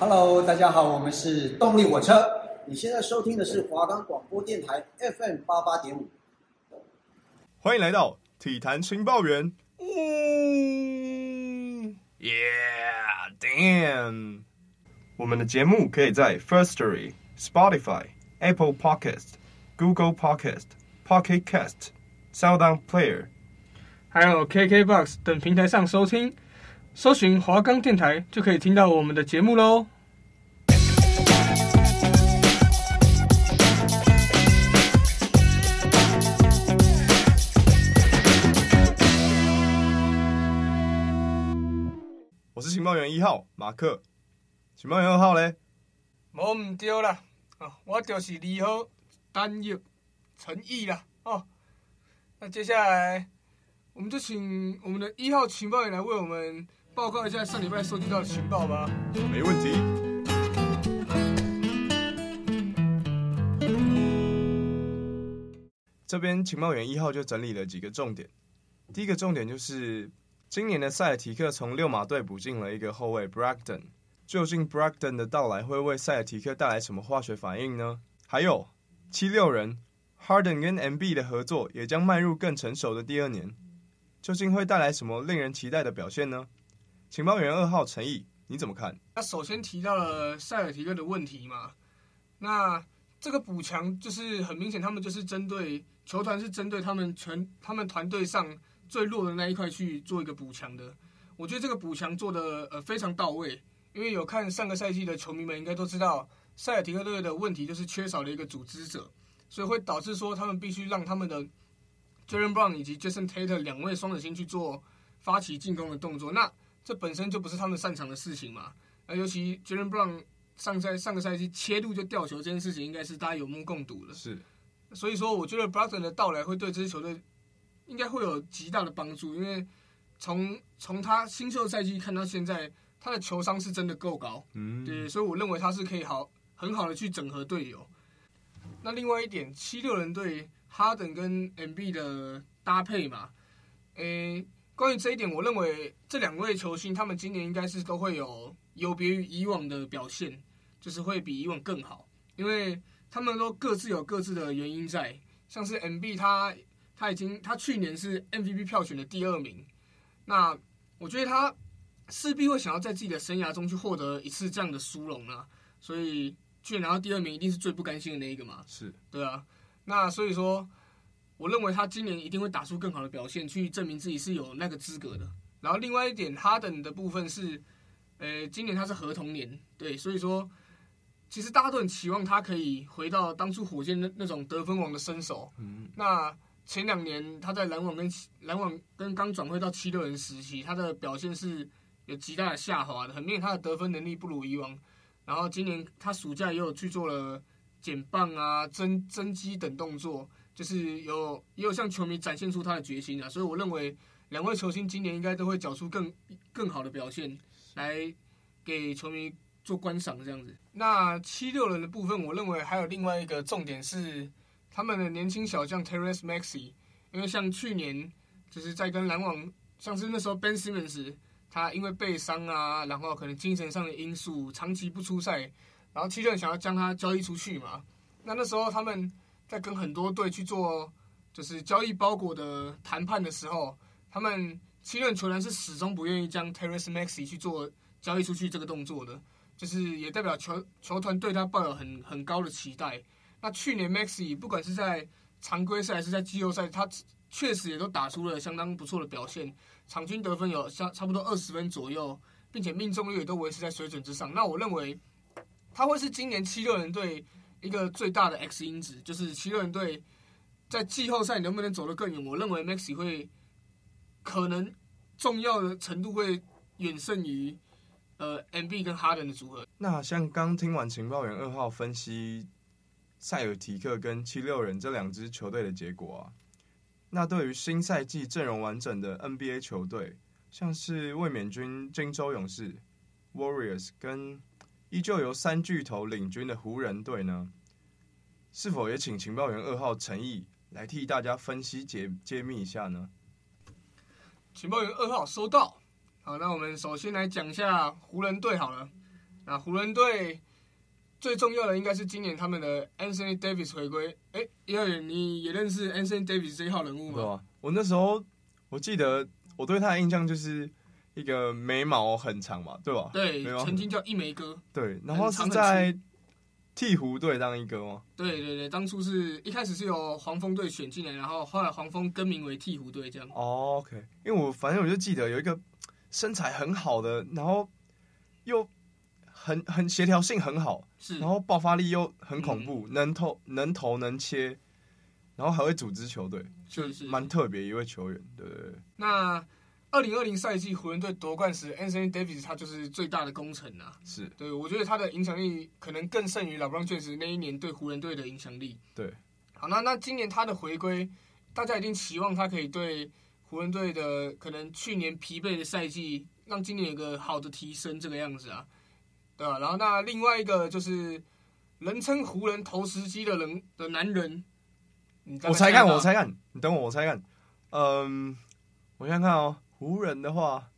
Hello，大家好，我们是动力火车。你现在收听的是华冈广播电台 FM 八八点五。欢迎来到体坛情报员。嗯，Yeah，damn。我们的节目可以在 Firstory、Spotify、Apple Podcast、Google Podcast、Pocket Cast、SoundOn Player，还有 KKBox 等平台上收听。搜寻华冈电台就可以听到我们的节目喽。我是情报员一号马克，情报员二号嘞？无唔对啦，我就是二号单玉陈毅啦。哦，那接下来我们就请我们的一号情报员来为我们。报告一下上礼拜收集到的情报吧。没问题。这边情报员一号就整理了几个重点。第一个重点就是，今年的塞尔提克从六马队补进了一个后卫 Brogdon，究竟 Brogdon 的到来会为塞尔提克带来什么化学反应呢？还有七六人 Harden 跟 Embiid 的合作也将迈入更成熟的第二年，究竟会带来什么令人期待的表现呢？情报员二号陈毅，你怎么看？那首先提到了塞尔提克的问题嘛，那这个补强就是很明显，他们就是针对球团是针对他们全他们团队上最弱的那一块去做一个补强的。我觉得这个补强做的呃非常到位，因为有看上个赛季的球迷们应该都知道，塞尔提克队的问题就是缺少了一个组织者，所以会导致说他们必须让他们的 Jaylen Brown 以及 Jason Tatum 两位双子星去做发起进攻的动作。那这本身就不是他们擅长的事情嘛，那，尤其 Jaylen Brown 上赛上个赛季切入就吊球这件事情，应该是大家有目共睹的。是，所以说我觉得 Brogdon 的到来会对这支球队应该会有极大的帮助，因为从从他新秀赛季看到现在，他的球商是真的够高，嗯，对，所以我认为他是可以好很好的去整合队友。那另外一点，七六人队哈登跟 Embiid 的搭配嘛，诶。关于这一点，我认为这两位球星他们今年应该是都会有有别于以往的表现，就是会比以往更好，因为他们都各自有各自的原因在。像是 MB 他他已经他去年是 MVP 票选的第二名，那我觉得他势必会想要在自己的生涯中去获得一次这样的殊荣啊，所以去年拿到第二名一定是最不甘心的那一个嘛。是，对啊，那所以说。我认为他今年一定会打出更好的表现，去证明自己是有那个资格的。然后另外一点，哈登的部分是，呃，今年他是合同年，对，所以说，其实大家都很期望他可以回到当初火箭那那种得分王的身手。嗯。那前两年他在篮网跟篮网跟刚转会到七六人时期，他的表现是有极大的下滑的，很明显他的得分能力不如以往。然后今年他暑假也有去做了减磅啊、增增肌等动作。就是有也有向球迷展现出他的决心啊，所以我认为两位球星今年应该都会缴出更更好的表现，来给球迷做观赏这样子。那七六人的部分，我认为还有另外一个重点是他们的年轻小将 Tyrese Maxey，因为像去年就是在跟篮网，像是那时候 Ben Simmons 他因为背伤啊，然后可能精神上的因素长期不出赛，然后七六人想要将他交易出去嘛，那那时候他们。在跟很多队去做就是交易包裹的谈判的时候，他们七六人球员是始终不愿意将 Tyrese Maxey 去做交易出去这个动作的，就是也代表球球团对他抱有很很高的期待。那去年 Maxey 不管是在常规赛还是在季后赛，他确实也都打出了相当不错的表现，场均得分有差差不多二十分左右，并且命中率也都维持在水准之上。那我认为他会是今年七六人队。一个最大的 X 因子就是七六人队在季后赛能不能走得更远？我认为 Maxi 会可能重要的程度会远胜于呃 MB 跟哈登的组合。那像刚听完情报员二号分析塞尔提克跟七六人这两支球队的结果啊，那对于新赛季阵容完整的 NBA 球队，像是卫冕军金州勇士 Warriors 跟依旧由三巨头领军的湖人队呢，是否也请情报员二号陈毅来替大家分析解揭秘一下呢？情报员二号收到。好，那我们首先来讲一下湖人队好了。那湖人队最重要的应该是今年他们的 Anthony Davis 回归。哎，因为你也认识 Anthony Davis 这一号人物吗？对啊，我那时候我记得我对他的印象就是一个眉毛很长嘛，对吧？对，曾经叫一眉哥。对，然后是在鹈鹕队当一哥吗？对对对，当初是一开始是由黄蜂队选进来，然后后来黄蜂更名为鹈鹕队这样。哦，OK，因为我反正我就记得有一个身材很好的，然后又很很协调性很好，是，然后爆发力又很恐怖，嗯、能投能投能切，然后还会组织球队，就是蛮特别一位球员，对对对。那。二零二零赛季湖人队夺冠时，Anthony Davis 他就是最大的功臣啊！是对，我觉得他的影响力可能更胜于 LeBron James 那一年对湖人队的影响力。对，好，那那今年他的回归，大家一定期望他可以对湖人队的可能去年疲惫的赛季，让今年有个好的提升，这个样子啊，对吧？然后那另外一个就是人称湖人投石机的人的男人，我猜看，我猜看，你等我，我猜看，嗯，我先看哦。湖人的话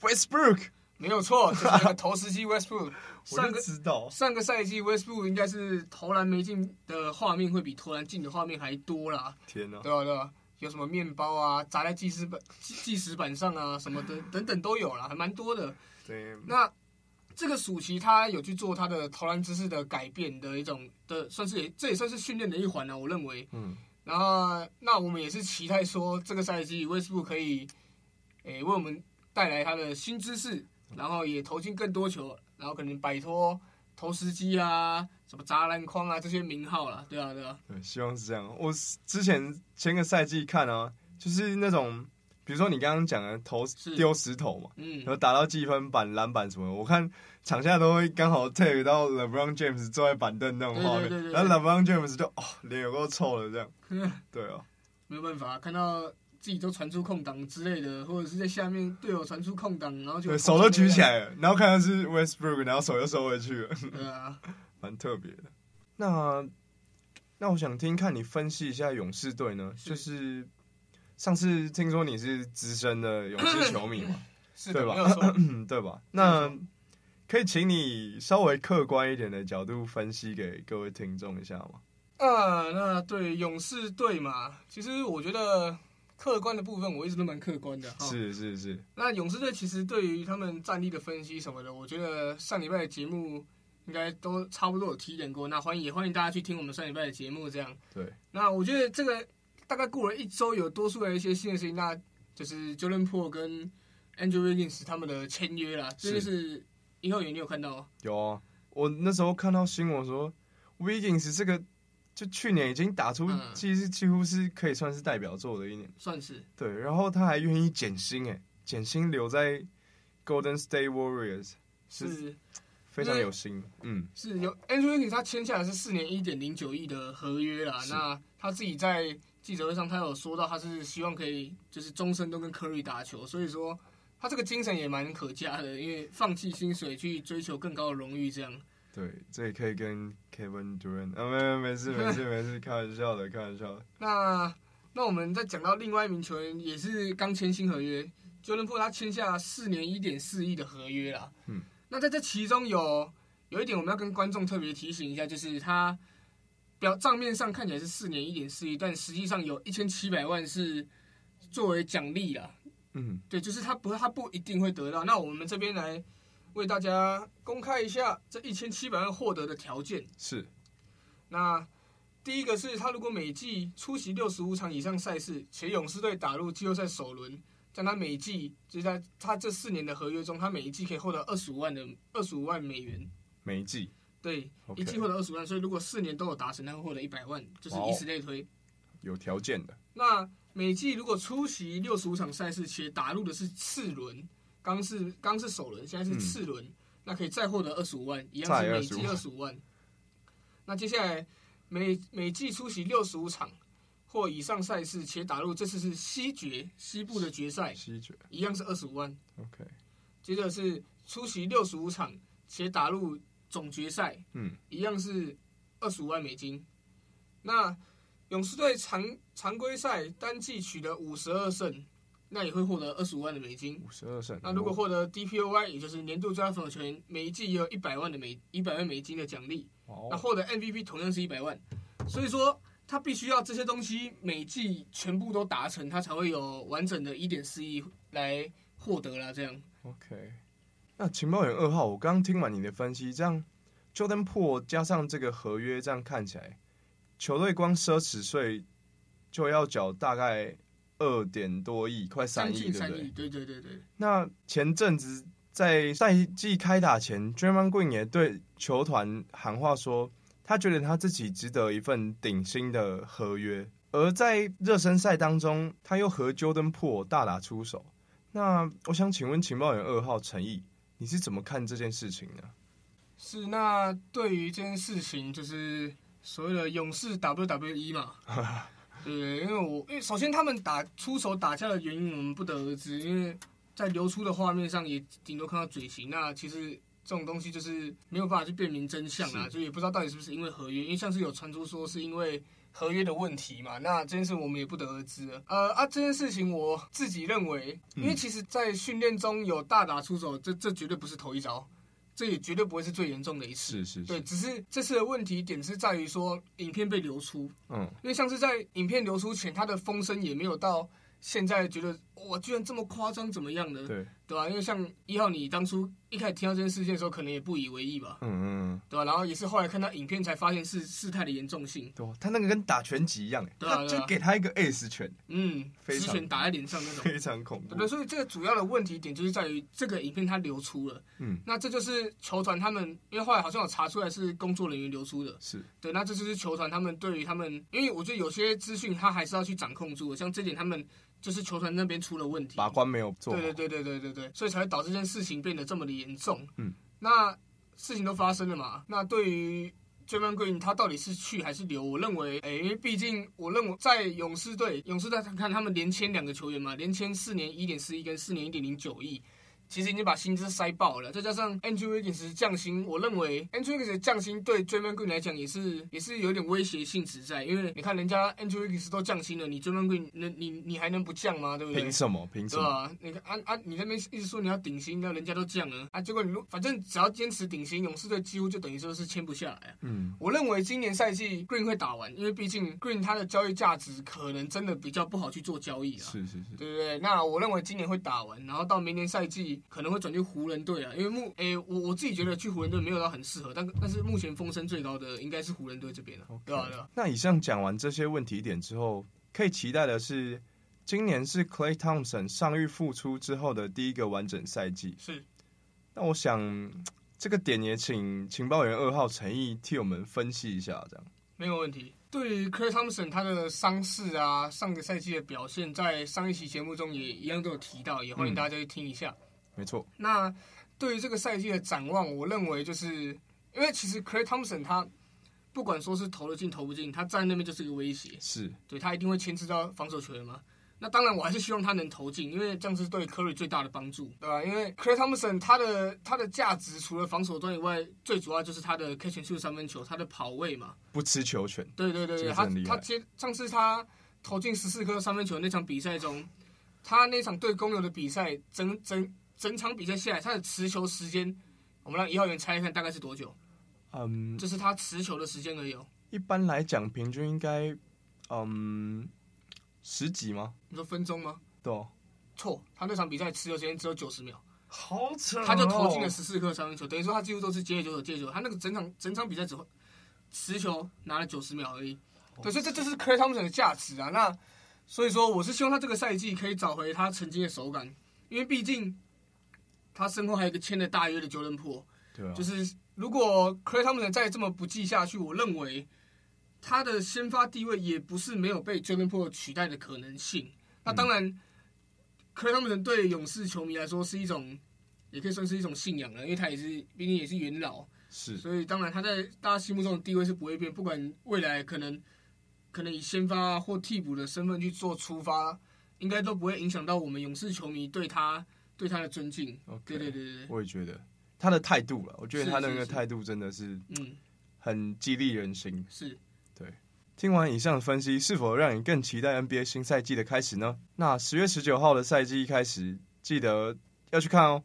，Westbrook 没有错，就是那个投石机 Westbrook。我就知道上个赛季 Westbrook 应该是投篮没进的画面会比投篮进的画面还多啦。天哪！对啊对啊，有什么面包啊，砸在计时板计时板上啊，什么的等等都有啦，还蛮多的。对。那这个暑期他有去做他的投篮姿势的改变的一种的，算是也这也算是训练的一环呢，我认为。嗯。然后那我们也是期待说这个赛季 Westbrook 可以。诶，为我们带来他的新知识，然后也投进更多球，然后可能摆脱投石机啊、什么砸篮筐啊这些名号了，对啊，对啊。对，希望是这样。我之前前个赛季看啊，就是那种，比如说你刚刚讲的投丢石头嘛，嗯，然后打到计分板、篮板什么，我看场下都会刚好 take 到 LeBron James 坐在板凳那种画面，对对对对，然后 LeBron James 就哦脸有够臭的这样，对啊，没有办法看到。自己都传出空档之类的，或者是在下面队友传出空档，然后就手都举起来了，然后看到是 Westbrook，然后手又收回去了。对啊，蛮特别的。那那我想听看你分析一下勇士队呢，是就是上次听说你是资深的勇士球迷嘛，是对吧？对吧？那可以请你稍微客观一点的角度分析给各位听众一下吗？啊，那对勇士队嘛，其实我觉得。客观的部分，我一直都蛮客观的。是是是。那勇士队其实对于他们战力的分析什么的，我觉得上礼拜的节目应该都差不多有提点过。那欢迎也欢迎大家去听我们上礼拜的节目，这样。对。那我觉得这个大概过了一周，有多数的一些新的事情，那就是 Jordan Poole 跟 Andrew Wiggins 他们的签约啦。这就是以后有你有看到？有啊，我那时候看到新闻说 Wiggins 这个。就去年已经打出，其实几乎是可以算是代表作的一年，算是对。然后他还愿意减薪，哎，减薪留在 Golden State Warriors，是非常有心。嗯，是有 Andrew Wiggins 他签下来是四年一点零九亿的合约啦。那他自己在记者会上，他有说到他是希望可以就是终身都跟 Curry 打球，所以说他这个精神也蛮可嘉的，因为放弃薪水去追求更高的荣誉，这样。对，这也可以跟 Kevin Durant 啊，没没没事没事 没事，开玩笑的开玩笑的。那那我们再讲到另外一名球员，也是刚签新合约，Jordan Poole 他签下四年一点四亿的合约啦。嗯，那在这其中有有一点我们要跟观众特别提醒一下，就是他表账面上看起来是四年一点四亿，但实际上有一千七百万是作为奖励啦。嗯，对，就是他不他不一定会得到。那我们这边来。为大家公开一下这一千七百万获得的条件是，那第一个是他如果每季出席六十五场以上赛事，且勇士队打入季后赛首轮，在他每季就在他这四年的合约中，他每一季可以获得二十五万的二十五万美元。每一季对，okay. 一季获得二十五万，所以如果四年都有达成，他会获得一百万，就是以此类推。有条件的。那每季如果出席六十五场赛事，且打入的是次轮。刚是刚是首轮，现在是次轮，嗯，那可以再获得二十五万，一样是每季二十五万。那接下来每每季出席六十五场或以上赛事，且打入这次是西决西部的决赛，西决一样是二十五万。OK，接着是出席六十五场且打入总决赛，嗯，一样是二十五万美金。那勇士队常常规赛单季取得五十二胜。那也会获得二十五万的美金。五十二胜。那如果获得 DPOY，也就是年度最佳防守球员，每一季也有一百万的美一百万美金的奖励。哦。那获得 MVP 同样是一百万。所以说，他必须要这些东西每季全部都达成，他才会有完整的一点四亿来获得啦。这样。OK。那情报员二号，我刚刚听完你的分析，这样 Jordan Poole 加上这个合约，这样看起来，球队光奢侈税就要缴大概二点多亿，快三亿，对不对？对对对对。那前阵子在赛季开打前 Green 也对球团喊话说，他觉得他自己值得一份顶薪的合约。而在热身赛当中，他又和 Jordan Poole 大打出手。那我想请问情报员二号陈毅。你是怎么看这件事情呢？是，那对于这件事情，就是所谓的勇士 WWE 嘛，对，因为我因为首先他们打出手打架的原因我们不得而知，因为在流出的画面上也顶多看到嘴型，那其实这种东西就是没有办法去辨明真相啊，就也不知道到底是不是因为合约，因为像是有传出说是因为。合约的问题嘛，那这件事我们也不得而知了。呃啊，这件事情我自己认为，因为其实，在训练中有大打出手，这这绝对不是头一招，这也绝对不会是最严重的一次。是是是，对，只是这次的问题点是在于说，影片被流出。嗯，因为像是在影片流出前，它的风声也没有到现在觉得哇，居然这么夸张，怎么样的？对，对吧？因为像一号，你当初。一开始听到这件事件的时候，可能也不以为意吧。嗯嗯，对吧？然后也是后来看到影片才发现是事态的严重性。对，他那个跟打拳击一样，对啊，就给他一个 S 拳，嗯，直拳打在脸上那种，非常恐怖。对，所以这个主要的问题点就是在于这个影片它流出了。嗯，那这就是球团他们，因为后来好像有查出来是工作人员流出的。是对，那这就是球团他们对于他们，因为我觉得有些资讯他还是要去掌控住的，像这点他们就是球团那边出了问题，把关没有做。对对对对对对对，所以才会导致这件事情变得这么的严重。嗯。那事情都发生了嘛？那对于 Draymond Green 他到底是去还是留？我认为，哎，因为毕竟我认为在勇士队，勇士队看他们连签两个球员嘛，连签四年一点四亿跟四年一点零九亿。其实已经把薪资塞爆了，再加上 Andrew Wiggins 降薪，我认为 Andrew Wiggins 降薪对 Draymond Green 来讲也是也是有点威胁性质在，因为你看人家 Andrew Wiggins 都降薪了，你 Draymond Green 那你你，还能不降吗？对不对？凭什么？凭什么？对吧？你看啊啊，你那边一直说你要顶薪，那人家都降了啊，结果你反正只要坚持顶薪，勇士队几乎就等于说是签不下来啊。嗯，我认为今年赛季 Green 会打完，因为毕竟 Green 他的交易价值可能真的比较不好去做交易啊。是是是，对不对？那我认为今年会打完，然后到明年赛季可能会转去。湖人队啊，因为目诶，我我自己觉得去湖人队没有到很适合，但但是目前风声最高的应该是湖人队这边了，对吧？对吧？那以上讲完这些问题点之后，可以期待的是，今年是 Clay Thompson 伤愈复出之后的第一个完整赛季。是。那我想这个点也请情报员二号陈毅替我们分析一下，这样。没有问题。对于 Clay Thompson 他的伤势啊，上个赛季的表现，在上一期节目中也一样都有提到，也欢迎大家去听一下。嗯没错，那对于这个赛季的展望，我认为就是因为其实 Clay Thompson 他不管说是投得进投不进，他站在那边就是一个威胁，是对他一定会牵制到防守球员嘛。那当然我还是希望他能投进，因为这样是对 Curry 最大的帮助，对吧？因为 Clay Thompson 他的他的价值除了防守端以外，最主要就是他的 catch and shoot 三分球，他的跑位嘛，不吃球权。对对对对，他他接上次他投进十四颗三分球那场比赛中，他那场对公牛的比赛整整。整场比赛下来，他的持球时间，我们让一号员猜一看大概是多久？嗯，这是他持球的时间而已。哦一般来讲，平均应该，嗯，十几吗？你说分钟吗？对哦。错，他那场比赛持球时间只有九十秒。好扯哦。他就投进了十四颗三分球，等于说他几乎都是接球手接球。他那个整场整场比赛只会持球拿了九十秒而已。对，所以这就是 Klay Thompson 的价值啊。那所以说，我是希望他这个赛季可以找回他曾经的手感，因为毕竟。他身后还有一个签了大约的 Jordan Poole，对啊，就是如果 Klay Thompson 再这么不济下去，我认为他的先发地位也不是没有被 Jordan Poole 取代的可能性。那当然，Klay Thompson 对勇士球迷来说是一种，也可以算是一种信仰了，因为他也是毕竟也是元老，是，所以当然他在大家心目中的地位是不会变，不管未来可能可能以先发或替补的身份去做出发，应该都不会影响到我们勇士球迷对他。对他的尊敬，okay, 对对对对，我也觉得他的态度了，我觉得他那个态度真的是，嗯，很激励人心。是，对。听完以上的分析，是否让你更期待 NBA 新赛季的开始呢？那十月十九号的赛季一开始，记得要去看哦。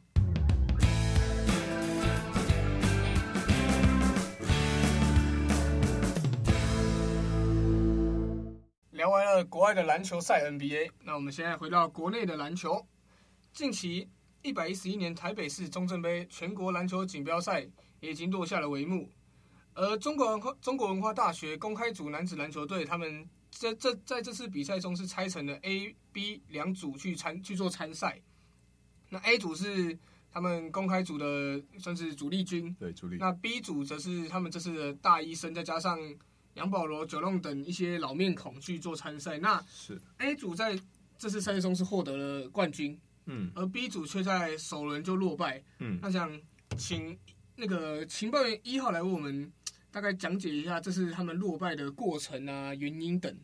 聊完了国外的篮球赛 NBA，那我们现在回到国内的篮球。近期一百一十一年台北市中正杯全国篮球锦标赛也已经落下了帷幕。而中国文化中国文化大学公开组男子篮球队，他们在这在这次比赛中是拆成了 A、B 两组去参去做参赛。那 A 组是他们公开组的算是主力军，对主力。那 B 组则是他们这次的大医生，再加上杨保罗、九龙等一些老面孔去做参赛。那是 A 组在这次赛事中是获得了冠军，嗯，而 B 组却在首轮就落败，嗯。那想请那个情报员一号来为我们。大概讲解一下，这是他们落败的过程啊，原因等。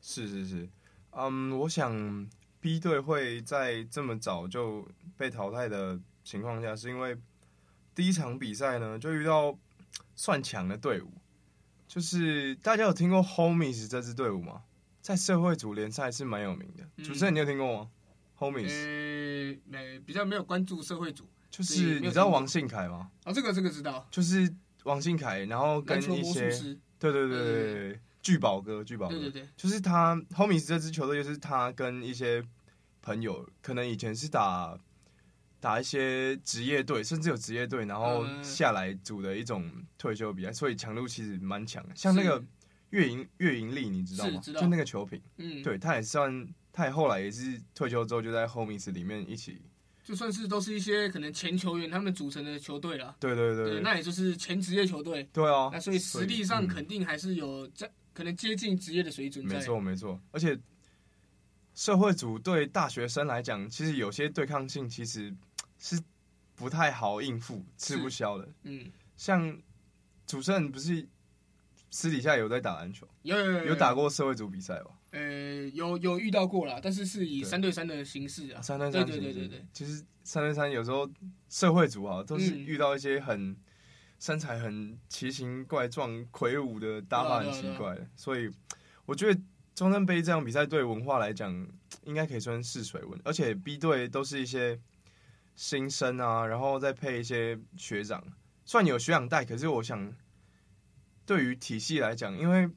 是是是，嗯，我想 B 队会在这么早就被淘汰的情况下，是因为第一场比赛呢就遇到算强的队伍，就是大家有听过 Homies 这支队伍吗？在社会组联赛是蛮有名的，嗯、主持人你有听过吗？Homies？呃，没，比较没有关注社会组，就是你知道王信凯吗？哦，这个这个知道，就是。王信凯，然后跟一些对对对对，聚宝哥，聚宝哥，对对对，就是他 Homies 这支球队，就是他跟一些朋友，可能以前是打打一些职业队，甚至有职业队，然后下来组的一种退休比赛，所以强度其实蛮强的。像那个岳银岳银丽，你知道吗？就那个球品，嗯，对，他也算，他也后来也是退休之后就在 Homies 里面一起。就算是都是一些可能前球员他们组成的球队了，对对对，对，那也就是前职业球队，对啊，那所以实力上肯定还是有在可能接近职业的水准。没错没错，而且社会组对大学生来讲，其实有些对抗性其实是不太好应付，吃不消的。嗯，像主持人不是私底下有在打篮球，有有有，有，有打过社会组比赛吧？呃，有有遇到过啦，但是是以三对三的形式啊。三对三，对对对对。其实三对三有时候社会组啊，都是遇到一些很身材很奇形怪状、魁梧的打法很奇怪的，所以我觉得中山杯这样比赛对文化来讲，应该可以算试水温。而且 B 队都是一些新生啊，然后再配一些学长，虽然有学长带，可是我想对于体系来讲，因为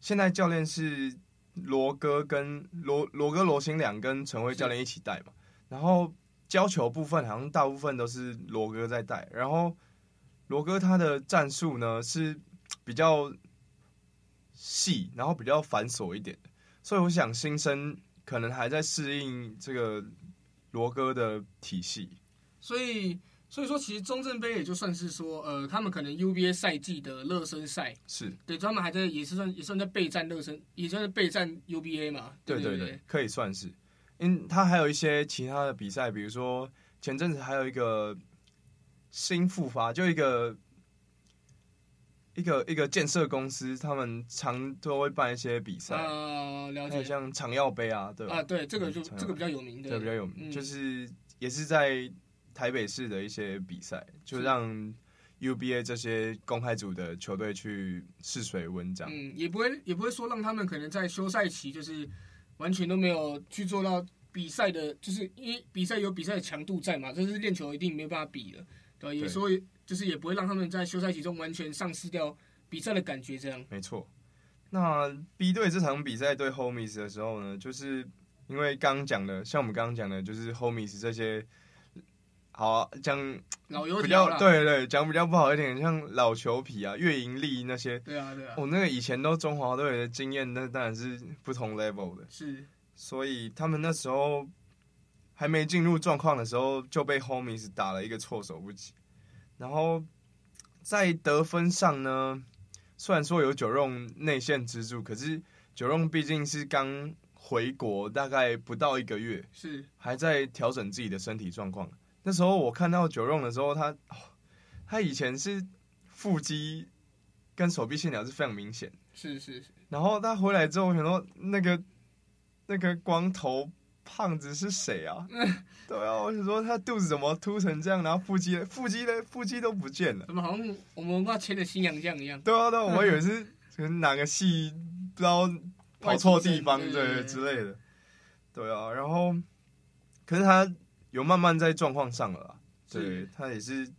现在教练是。罗哥跟罗罗哥罗新良跟陈辉教练一起带嘛，然后教球部分好像大部分都是罗哥在带，然后罗哥他的战术呢是比较细，然后比较繁琐一点，所以我想新生可能还在适应这个罗哥的体系，所以。所以说，其实中正杯也就算是说，呃，他们可能 UBA 赛季的热身赛是对，他们还在也是算也算在备战热身，也算是备战 UBA 嘛。对对对，对对对，可以算是。因他还有一些其他的比赛，比如说前阵子还有一个新复发，就一个一个一个建设公司，他们常都会办一些比赛啊，了解，像长耀杯啊，对吧？啊，对，这个就这个比较有名的，对，比较有名，嗯、就是也是在。台北市的一些比赛，就让 UBA 这些公开组的球队去试水温，这样。嗯，也不会也不会说让他们可能在休赛期就是完全都没有去做到比赛的，就是因为比赛有比赛的强度在嘛，这是练球一定没有办法比的，对，也所以就是也不会让他们在休赛期中完全丧失掉比赛的感觉，这样。没错。那 B 队这场比赛对 Homies 的时候呢，就是因为刚刚讲的，像我们刚刚讲的，就是 Homies 这些。好啊，讲比较对对，讲比较不好一点，像老球皮啊，月盈利那些，对啊对啊，我、哦、那个以前都中华队的经验，那当然是不同 level 的，是，所以他们那时候还没进入状况的时候，就被 Homies 打了一个措手不及。然后在得分上呢，虽然说有九龙内线支柱，可是九龙毕竟是刚回国，大概不到一个月，是。还在调整自己的身体状况。那时候我看到九龙的时候，他他以前是腹肌跟手臂线条是非常明显，是是是。然后他回来之后，我想说那个那个光头胖子是谁啊？对啊，我想说他肚子怎么凸成这样，然后腹肌腹肌的腹肌都不见了，怎么好像我们文化签的新洋将一样？对啊，对啊，我以为是可能哪个戏不知道跑错地方对之类的。对啊，然后可是他有慢慢在状况上了啦，对他也是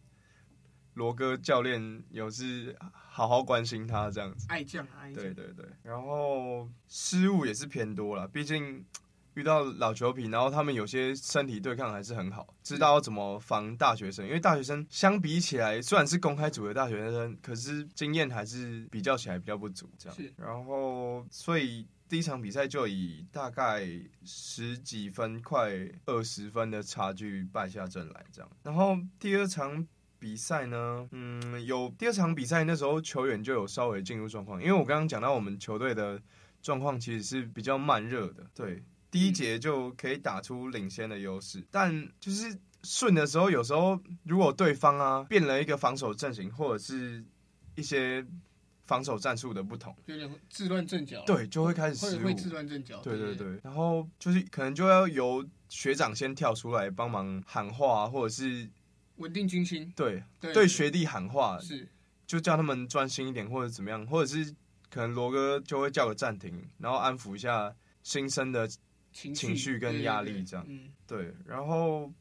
罗哥教练有是好好关心他这样子，爱将啊，爱将。对对对，然后失误也是偏多了，毕竟遇到老球皮，然后他们有些身体对抗还是很好，知道怎么防大学生，因为大学生相比起来虽然是公开组的大学生，可是经验还是比较起来比较不足这样，是，然后所以。第一场比赛就以大概十几分、快二十分的差距败下阵来，这样。然后第二场比赛呢，嗯，有第二场比赛那时候球员就有稍微进入状况，因为我刚刚讲到我们球队的状况其实是比较慢热的，对，第一节就可以打出领先的优势，但就是顺的时候，有时候如果对方啊变了一个防守阵型，或者是一些。防守战术的不同，有点自乱阵脚。对，就会开始失误，会自乱阵脚。对对对，然后就是可能就要由学长先跳出来帮忙喊话，或者是稳定军心。对对，对学弟喊话，是就叫他们专心一点，或者怎么样，或者是可能罗哥就会叫个暂停，然后安抚一下新生的情绪跟压力，这样。对，然后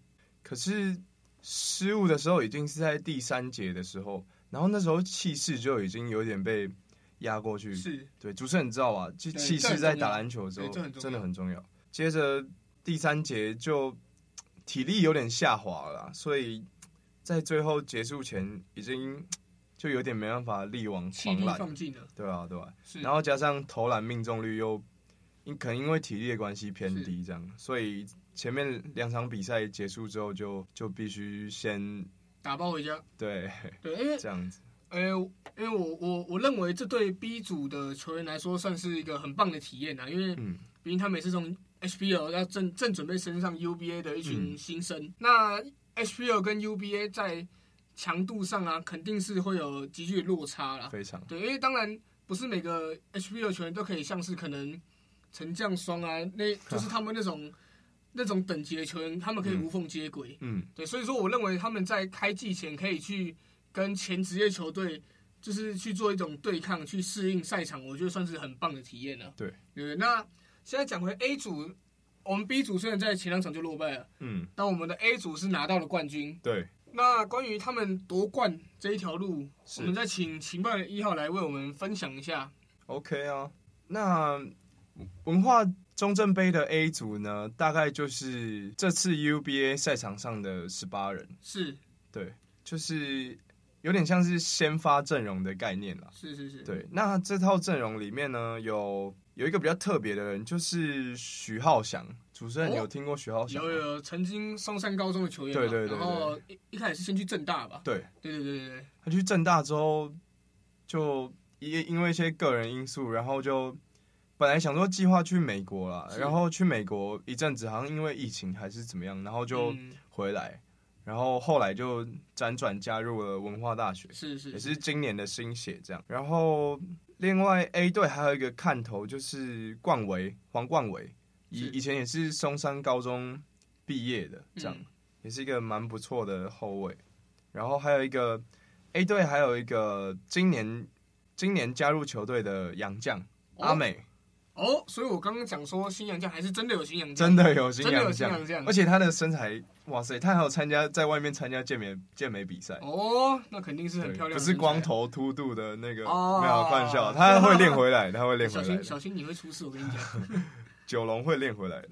可是失误的时候已经是在第三节的时候。然后那时候气势就已经有点被压过去，是对主持人你知道吧？就气势在打篮球的时候真的很重要。接着第三节就体力有点下滑了，所以在最后结束前已经就有点没办法力挽狂澜，放尽了。对啊，对啊。然后加上投篮命中率又因可能因为体力的关系偏低，这样，所以前面两场比赛结束之后就就必须先。打包回家。对对，因为这样子，呃，因为我我我认为这对 B 组的球员来说算是一个很棒的体验啊，因为毕竟他们也是从 HBL 要正正准备升上 UBA 的一群新生，嗯、那 HBL 跟 UBA 在强度上啊，肯定是会有急剧的落差啦。非常对，因为当然不是每个 HBL 球员都可以像是可能陈将双啊，那就是他们那种。那种等级的球员，他们可以无缝接轨。嗯，对，所以说我认为他们在开季前可以去跟前职业球队，就是去做一种对抗，去适应赛场，我觉得算是很棒的体验了。对，对。那现在讲回 A 组，我们 B 组虽然在前两场就落败了，嗯，但我们的 A 组是拿到了冠军。对。那关于他们夺冠这一条路，我们再请情报员一号来为我们分享一下。OK 啊，那文化。中正杯的 A 组呢，大概就是这次 UBA 赛场上的十八人，是，对，就是有点像是先发阵容的概念啦。是是是，对。那这套阵容里面呢，有有一个比较特别的人，就是徐浩翔。主持人有听过徐浩翔？有有，曾经松山高中的球员。对对对。然后一一开始是先去正大吧？对对对对对对。他去正大之后，就因因为一些个人因素，然后就。本来想说计划去美国啦，然后去美国一阵子，好像因为疫情还是怎么样，然后就回来，嗯、然后后来就辗转加入了文化大学，是是，是，也是今年的新血这样。然后另外 A 队还有一个看头就是冠维黄冠维，以以前也是松山高中毕业的，这样、嗯、也是一个蛮不错的后卫。然后还有一个 A 队还有一个今年今年加入球队的洋将、哦、阿美。哦，所以我刚刚讲说新娘将还是真的有新娘将，真的有新娘将，而且他的身材，哇塞，他还有参加在外面参加健美健美比赛。哦，那肯定是很漂亮，不是光头秃度的那个，哦、没有开玩笑，他会练回来，他会练回来。小心小心你会出事，我跟你讲。九龙会练回来的。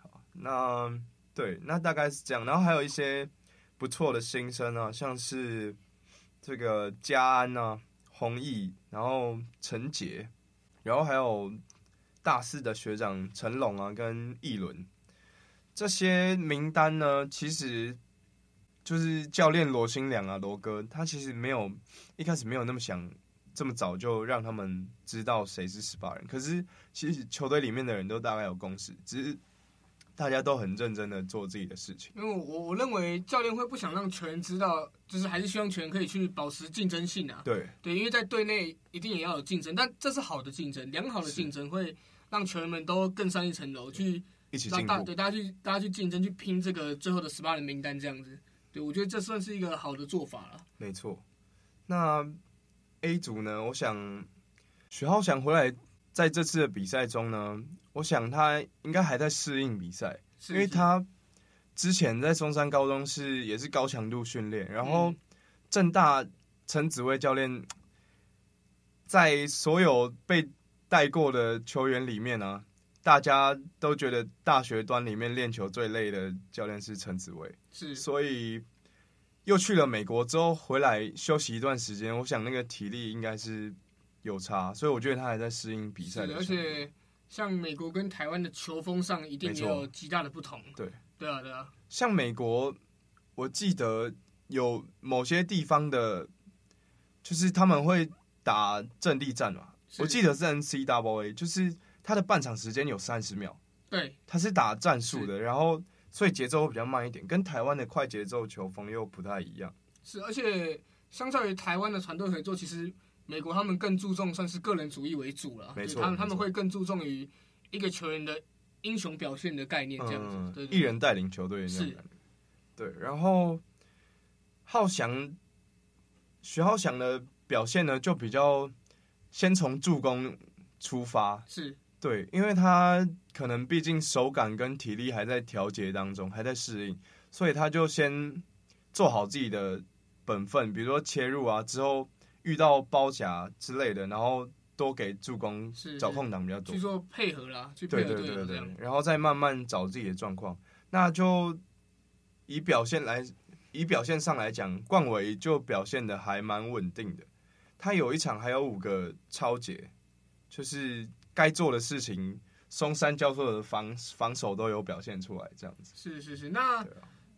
好，那对，那大概是这样，然后还有一些不错的新生啊，像是这个嘉安啊、弘毅，然后陈杰，然后还有。大四的学长成龙啊，跟义伦这些名单呢，其实就是教练罗新良啊，罗哥他其实没有一开始没有那么想这么早就让他们知道谁是十八人。可是其实球队里面的人都大概有共识，只是大家都很认真的做自己的事情。因为我我认为教练会不想让球员知道，就是还是希望球员可以去保持竞争性啊。对对，因为在队内一定也要有竞争，但这是好的竞争，良好的竞争会。让球员们都更上一层楼，去一起进步，对大家去大家去竞争，去拼这个最后的十八人名单，这样子，对我觉得这算是一个好的做法了。没错，那 A 组呢？我想许浩翔回来在这次的比赛中呢，我想他应该还在适应比赛，是因为他之前在松山高中是也是高强度训练，然后正大陈子威教练在所有被带过的球员里面呢、啊，大家都觉得大学端里面练球最累的教练是陈子威，是，所以又去了美国之后回来休息一段时间，我想那个体力应该是有差，所以我觉得他还在适应比赛的，而且像美国跟台湾的球风上一定也有极大的不同，对，对啊，对啊，像美国，我记得有某些地方的，就是他们会打阵地战嘛。我记得是 NCAA，就是他的半场时间有三十秒，对，他是打战术的，然后所以节奏会比较慢一点，跟台湾的快节奏球风又不太一样。是，而且相较于台湾的团队合作，其实美国他们更注重算是个人主义为主了，没错，他们他们会更注重于一个球员的英雄表现的概念这样子，嗯、对，一人带领球队的那种感觉。对，然后浩翔，徐浩翔的表现呢就比较。先从助攻出发，是。对，因为他可能毕竟手感跟体力还在调节当中，还在适应，所以他就先做好自己的本分，比如说切入啊，之后遇到包夹之类的，然后多给助攻，找空档比较多，去做配合啦，去配合对对对对，然后再慢慢找自己的状况。那就以表现来，以表现上来讲，冠伟就表现的还蛮稳定的。他有一场还有五个超节，就是该做的事情，松山教授的防防守都有表现出来，这样子。是是是，那、啊、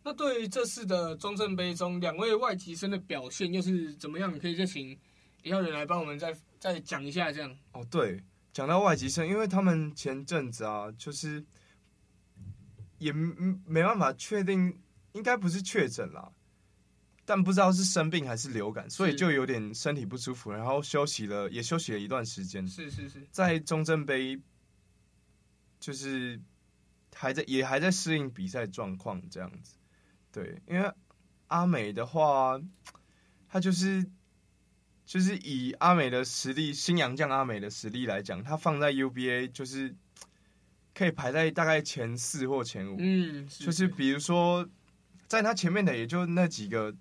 那对于这次的中正杯中两位外籍生的表现又是怎么样？你可以再请一号人来帮我们再再讲一下这样。哦，对，讲到外籍生，因为他们前阵子啊，就是也没办法确定，应该不是确诊啦。但不知道是生病还是流感，所以就有点身体不舒服，然后休息了，也休息了一段时间。是是是，在中正杯，就是还在也还在适应比赛状况这样子。对，因为阿美的话，他就是就是以阿美的实力，新洋将阿美的实力来讲，他放在 UBA 就是可以排在大概前四或前五。嗯，就是比如说在他前面的也就那几个。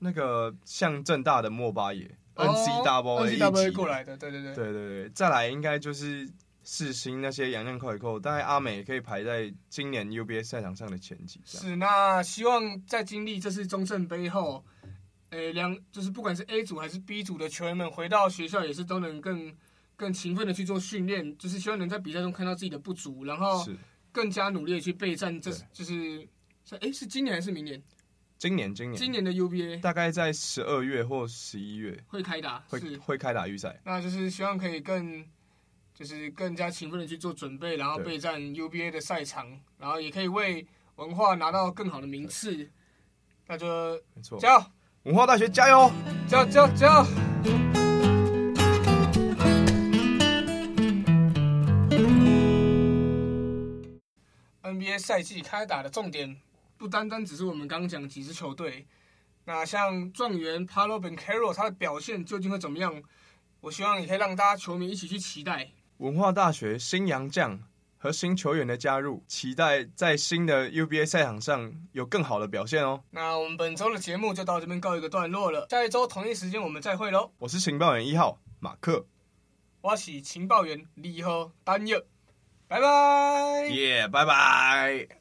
那个像正大的莫巴野，NCAA 过来的，对对对，对对对，再来应该就是世新那些洋将快扣，大概阿美也可以排在今年 UBA 赛场上的前几。是，那希望在经历这次中正杯后，诶，两就是不管是 A 组还是 B 组的球员们回到学校也是都能更更勤奋的去做训练，就是希望能在比赛中看到自己的不足，然后更加努力的去备战。这就是，哎，是今年还是明年？今年，今年，今年的 UBA 大概在十二月或十一月会开打，会是会开打预赛。那就是希望可以更，就是更加勤奋的去做准备，然后备战 UBA 的赛场，然后也可以为文化拿到更好的名次。那就没错，加油！文化大学加油！加油！加油！加油！NBA 赛季开打的重点。不单单只是我们刚刚讲几支球队，那像状元 Paolo Banchero 他的表现究竟会怎么样？我希望也可以让大家球迷一起去期待。文化大学新洋将和新球员的加入，期待在新的 UBA 赛场上有更好的表现哦。那我们本周的节目就到这边告一个段落了，下一周同一时间我们再会喽。我是情报员一号马克，我是情报员二号丹佑，拜拜。耶，拜拜。